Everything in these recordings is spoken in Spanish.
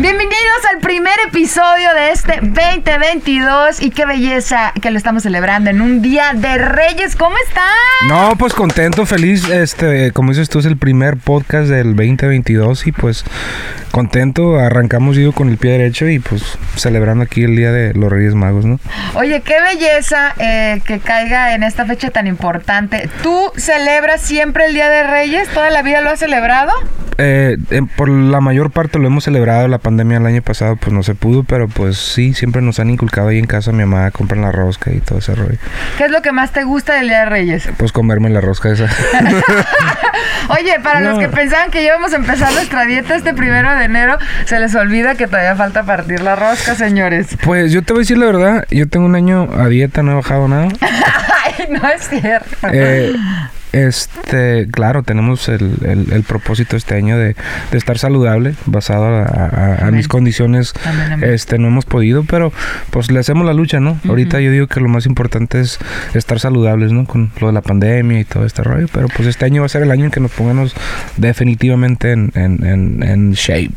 Bienvenidos al primer episodio de este 2022 y qué belleza que lo estamos celebrando en un día de Reyes. ¿Cómo están? No, pues contento, feliz, este, como dices tú, es el primer podcast del 2022 y pues contento, arrancamos yo con el pie derecho y pues celebrando aquí el Día de los Reyes Magos, ¿no? Oye, qué belleza eh, que caiga en esta fecha tan importante. ¿Tú celebras siempre el Día de Reyes? ¿Toda la vida lo has celebrado? Eh, eh, por la mayor parte lo hemos celebrado, la pandemia el año pasado pues no se pudo, pero pues sí, siempre nos han inculcado ahí en casa, mi mamá compra la rosca y todo ese rollo. ¿Qué es lo que más te gusta del Día de Reyes? Pues comerme la rosca esa. Oye, para los que pensaban que íbamos a empezar nuestra dieta este primero de enero, se les olvida que todavía falta partir la rosca, señores. pues yo te voy a decir la verdad, yo tengo un año a dieta, no he bajado nada. Ay, no es cierto. Eh, este, claro, tenemos el, el- el propósito este año de, de estar saludable, basado a, a- a Amén. mis condiciones. Amén, amén. Este, no hemos podido, pero pues le hacemos la lucha, ¿no? Ahorita yo digo que lo más importante es estar saludables, ¿no? Con lo de la pandemia y todo este rollo, pero pues este año va a ser el año en que nos pongamos definitivamente en, en- en- en shape.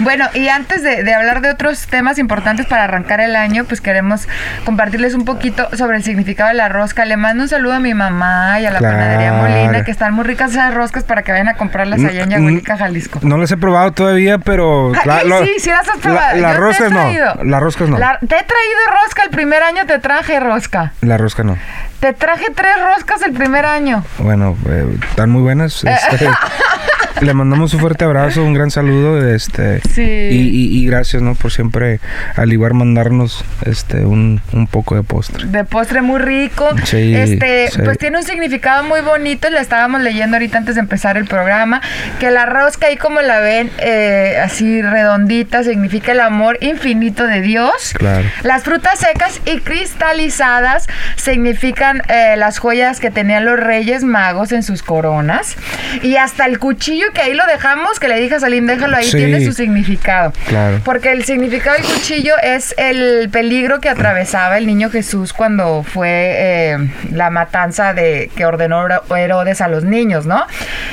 Bueno, y antes de, de hablar de otros temas importantes para arrancar el año, pues queremos compartirles un poquito sobre el significado de la rosca. Le mando un saludo a mi mamá y a la Claro. panadería Molina, que están muy ricas esas roscas para que vayan a comprarlas allá en Yagualica, Jalisco. No las he probado todavía, pero... Lo- sí, sí las has la- probado. Las roscas no. Las roscas no. La- te he traído rosca el primer año, te traje rosca. La rosca no. Te traje tres roscas el primer año. Bueno, eh, están muy buenas. este, le mandamos un fuerte abrazo, un gran saludo, este, Sí. y, y- y gracias, ¿no? Por siempre al igual mandarnos, este, un, un poco de postre. De postre muy rico. Sí, este, sí. pues tiene un significado muy bonito. Le estábamos leyendo ahorita antes de empezar el programa. Que la rosca, ahí como la ven, eh, así redondita, significa el amor infinito de Dios. Claro. Las frutas secas y cristalizadas significan eh, las joyas que tenían los reyes magos en sus coronas. Y hasta el cuchillo que ahí lo dejamos, que le dije a Salim, déjalo ahí, Sí. tiene su significado. Claro. Porque el significado del cuchillo es el peligro que atravesaba el niño Jesús cuando fue eh, la matanza de que ordenó Herodes a los niños, ¿no?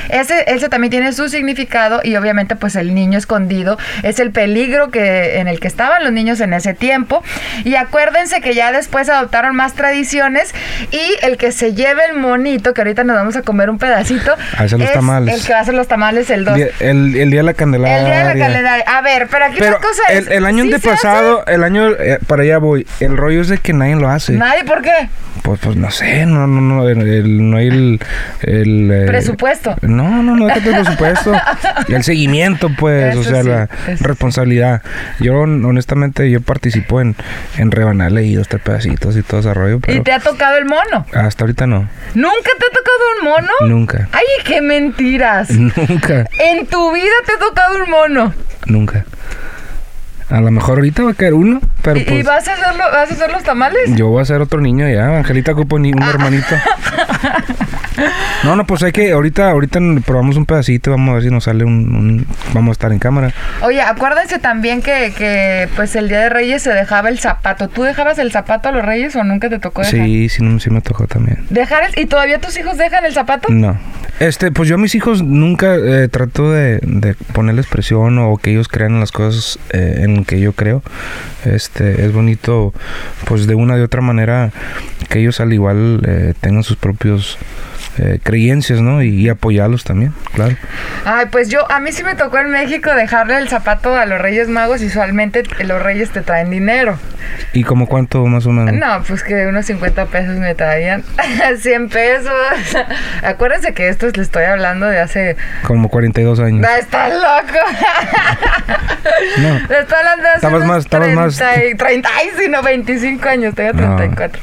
Ese, ese también tiene su significado y obviamente pues el niño escondido es el peligro que, en el que estaban los niños en ese tiempo. Y acuérdense que ya después adoptaron más tradiciones y el que se lleve el monito, que ahorita nos vamos a comer un pedacito, A hacer los es tamales. el que va a hacer los tamales el 2. Día- el, el día de la Candelaria. El día de la Candelaria. A ver, pero aquí Pero la cosa es. el, el año ¿sí antepasado, el año, eh, para allá voy, el rollo es de que nadie lo hace. Nadie, ¿por qué? Pues, pues no sé, no, no, no, el- no hay el... el, eh, Presupuesto. No, no, no, déjate el presupuesto. Y el seguimiento, pues, Eso o sea, sí, la responsabilidad. Yo, honestamente, yo participo en, en rebanarle y dos, tres pedacitos y todo ese rollo, ¿Y te ha tocado el mono? hasta ahorita no. ¿Nunca te ha tocado un mono? Nunca. Ay, qué mentiras. Nunca, En tu vida te ha tocado un mono. nunca. A lo mejor ahorita va a caer uno, pero ¿Y, y pues... vas, a hacerlo, vas a hacer los tamales? Yo voy a ser otro niño ya, Angelita ocupa ni un hermanito. No, no, pues hay que, ahorita, ahorita probamos un pedacito, vamos a ver si nos sale un, un- vamos a estar en cámara. Oye, acuérdense también que, que pues el Día de Reyes se dejaba el zapato. ¿Tú dejabas el zapato a los Reyes o nunca te tocó dejar? Sí, sí, sí me tocó también. ¿Dejar el- ¿Y todavía tus hijos dejan el zapato? No. Este, pues yo a mis hijos nunca eh, trato de, de ponerles presión o que ellos crean en las cosas eh, en que yo creo. Este, es bonito, pues de una de otra manera, que ellos al igual eh, tengan sus propios eh, creencias, ¿no? Y, y apoyarlos también, claro. Ay, pues yo, a mí sí me tocó en México dejarle el zapato a los Reyes Magos y usualmente los Reyes te traen dinero. ¿Y como cuánto más o menos? No, pues que unos 50 pesos me traían. 100 pesos. Acuérdense que esto le estoy hablando de hace. Como 42 años. ¡No, estás loco! No. Le estoy hablando de hace. Estabas unos más- estabas más- 30 y- 30 ay, sí, no, 25 años, tengo No. 34.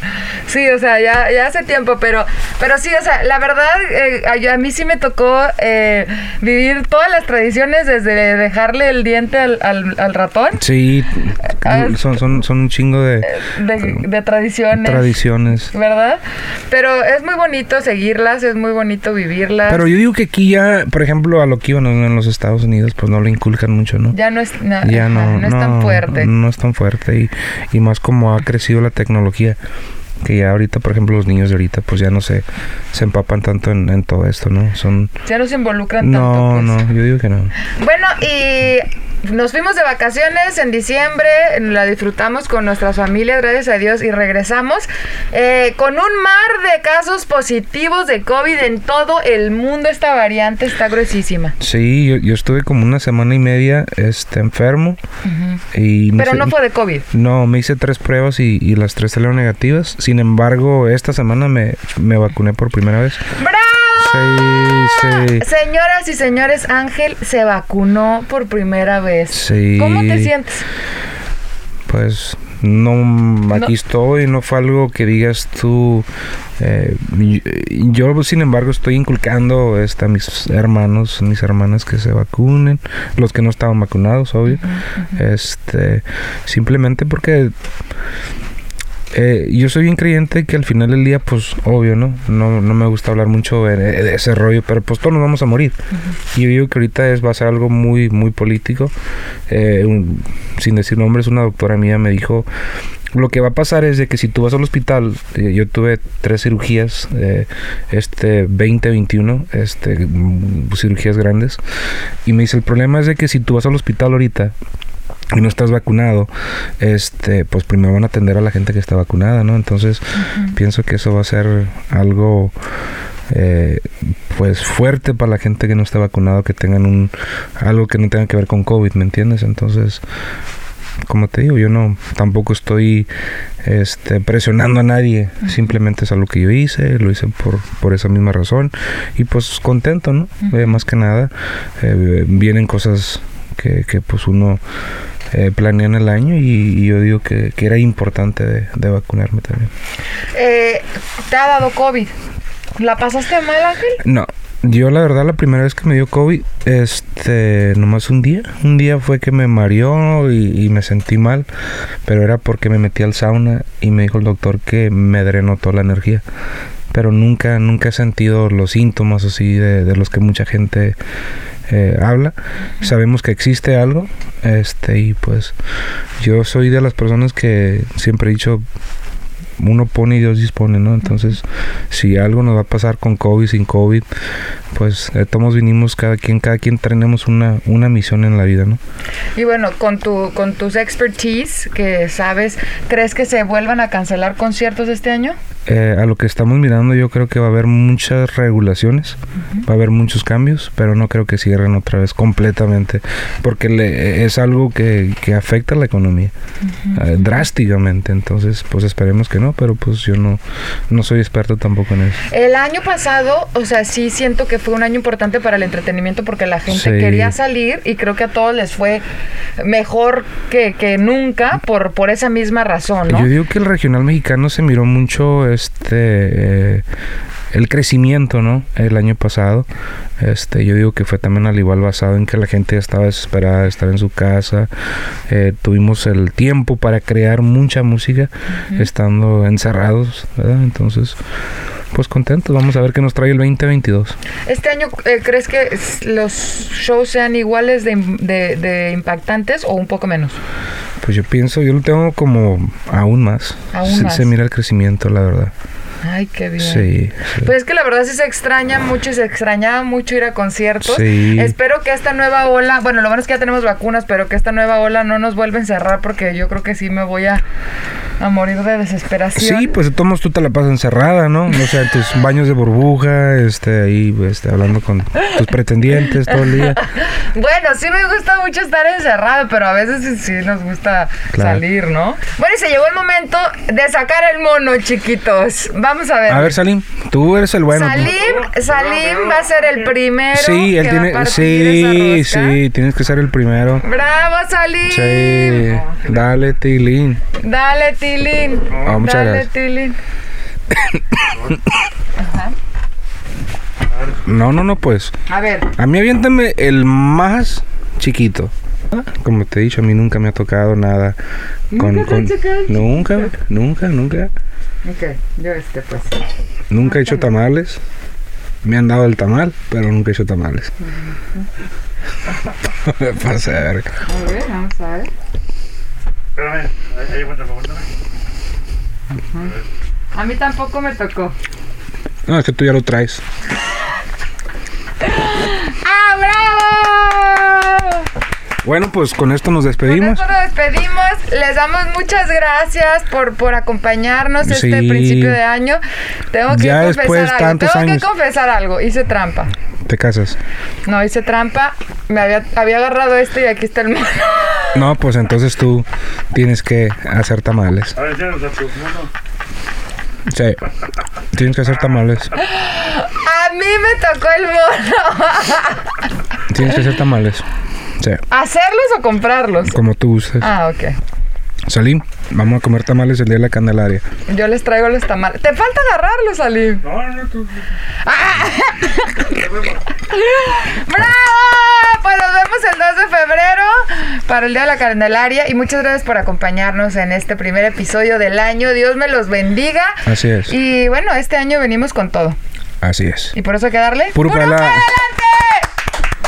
Sí, o sea, ya, ya hace tiempo, pero, pero sí, o sea, la verdad eh, a, mí sí me tocó eh, vivir todas las tradiciones desde dejarle el diente al, al, ratón. Sí, ah, son, son, son chingo de, de, tradiciones. Tradiciones. ¿Verdad? Pero es muy bonito seguirlas, es muy bonito vivirlas. Pero yo digo que aquí ya, por ejemplo, a lo que iban en los Estados Unidos, pues no lo inculcan mucho, ¿no? Ya no es, ya no, no, es tan fuerte. No es tan fuerte y, y más como ha crecido la tecnología que ya ahorita, por ejemplo, los niños de ahorita, pues ya no se, se empapan tanto en, todo esto, ¿no? Son... Ya no se involucran tanto. No, pues. no, yo digo que no. Bueno, y nos fuimos de vacaciones en diciembre, la disfrutamos con nuestras familias, gracias a Dios, y regresamos eh, con un mar de casos positivos de COVID en todo el mundo. Esta variante está gruesísima. Sí, yo, estuve como una semana y media este, enfermo. y Pero no fue de COVID. No, me hice tres pruebas y, y, las tres salieron negativas. Sin embargo, esta semana me, me vacuné por primera vez. ¡Bravo! Señoras y señores, Ángel se vacunó por primera vez. Sí. ¿Cómo te sientes? Pues no, aquí estoy, no fue algo que digas tú. Eh, yo, sin embargo, estoy inculcando este, a mis hermanos, mis hermanas que se vacunen, los que no estaban vacunados, obvio. Este, simplemente porque eh, yo soy bien creyente que al final del día, pues, obvio, ¿no? No, no me gusta hablar mucho de, ese rollo, pero pues todos nos vamos a morir. Y yo digo que ahorita es, va a ser algo muy, muy político. Eh, sin decir nombres, una doctora mía me dijo, lo que va a pasar es de que si tú vas al hospital, eh, yo tuve tres cirugías, este 2021, este, mm, cirugías grandes, y me dice, el problema es de que si tú vas al hospital ahorita, y no estás vacunado, este, pues primero van a atender a la gente que está vacunada, ¿no? Entonces, pienso que eso va a ser algo eh, pues fuerte para la gente que no está vacunado, que tengan un algo que no tenga que ver con COVID, ¿me entiendes? Entonces, como te digo, yo no tampoco estoy este, presionando a nadie, simplemente es algo que yo hice, lo hice por, por esa misma razón y pues contento, ¿no? Eh, más que nada, eh, vienen cosas que, que pues uno eh, planean el año y, yo digo que, era importante de, vacunarme también. Eh, ¿Te ha dado COVID? ¿La pasaste mal, Ángel? No. Yo la verdad la primera vez que me dio COVID, este, nomás un día, un día fue que me mareó y, me sentí mal, pero era porque me metí al sauna y me dijo el doctor que me drenó toda la energía pero nunca, nunca he sentido los síntomas así de, de los que mucha gente eh, habla. Sabemos que existe algo, este, y pues yo soy de las personas que siempre he dicho, uno pone y Dios dispone, ¿no? Entonces, si algo nos va a pasar con COVID, sin COVID, pues eh, todos vinimos, cada quien, cada quien tenemos una, una misión en la vida, ¿no? Y bueno, con tu, con tus expertise que sabes, ¿crees que se vuelvan a cancelar conciertos este año? Eh, a lo que estamos mirando yo creo que va a haber muchas regulaciones, va a haber muchos cambios, pero no creo que cierren otra vez completamente, porque le, es algo que, que, afecta a la economía eh, drásticamente, entonces pues esperemos que no, pero pues yo no, no soy experto tampoco en eso. El año pasado, o sea, sí siento que fue un año importante para el entretenimiento porque la gente quería salir y creo que a todos les fue mejor que, que nunca por, por esa misma razón, ¿no? Yo digo que el regional mexicano se miró mucho este eh, el crecimiento, ¿no? El año pasado, este, yo digo que fue también al igual basado en que la gente estaba desesperada de estar en su casa, eh, tuvimos el tiempo para crear mucha música estando encerrados, ¿verdad? Entonces, pues contentos, vamos a ver qué nos trae el 2022. ¿Este año eh, crees que los shows sean iguales de, impactantes o un poco menos? Pues yo pienso, yo lo tengo como aún más. Aún se mira el crecimiento, la verdad. Ay, qué bien. Sí, Pues es que la verdad sí se extraña mucho y se extrañaba mucho ir a conciertos. Sí. Espero que esta nueva ola, bueno, lo bueno es que ya tenemos vacunas, pero que esta nueva ola no nos vuelva a encerrar porque yo creo que sí me voy a, a morir de desesperación. Sí, pues de todos tú te la pasas encerrada, ¿no? O sea, tus baños de burbuja, este, ahí, este, hablando con tus pretendientes todo el día. bueno, sí me gusta mucho estar encerrado, pero a veces sí, nos gusta salir, ¿no? Bueno, y se llegó el momento de sacar el mono, chiquitos. Vamos a ver. A ver, Salim, tú eres el bueno. Salim, Salim va a ser el primero. Sí, él tiene. sí, sí, tienes que ser el primero. ¡Bravo, Salim! Sí, dale, Tilín. Dale, Tilín. Oh, muchas Dale, Tilín. Ajá. No, no, no, pues. A ver. A mí aviéntame el más chiquito. Como te he dicho, a mí nunca me ha tocado nada. ¿Nunca te ha tocado el Nunca, nunca, nunca. Ok, yo este pues. Nunca he hecho tamales. Me han dado el tamal, pero nunca he hecho tamales. Me pasa de verga. A ver, vamos a ver. Espérame, ahí, aguántame. A mí tampoco me tocó. No, es que tú ya lo traes. ¡Ah, bravo! Bueno, pues con esto nos Con despedimos. esto nos despedimos. Les damos muchas gracias por, por acompañarnos este principio de año. Tengo que Ya confesar después algo. tantos Tengo años. que confesar algo. Hice trampa. Te casas. No, hice trampa. Me había, había agarrado esto y aquí está el mono. No, pues entonces tú tienes que hacer tamales. A ver, a tu mono. Sí. Tienes que hacer tamales. A mí me tocó el mono. Tienes que hacer tamales. Sí. ¿Hacerlos o comprarlos? Como tú gustes. Ah, ok. Salim, vamos a comer tamales el día de la Candelaria. Yo les traigo los tamales. Te falta agarrarlos, Salim. No, no, no, tú. ¡Bravo! Pues nos vemos el 2 de febrero para el Día de la Candelaria. Y muchas gracias por acompañarnos en este primer episodio del año. Dios me los bendiga. Así es. Y bueno, este año venimos con todo. Así es. Y por eso hay que darle. Puro para la- adelante!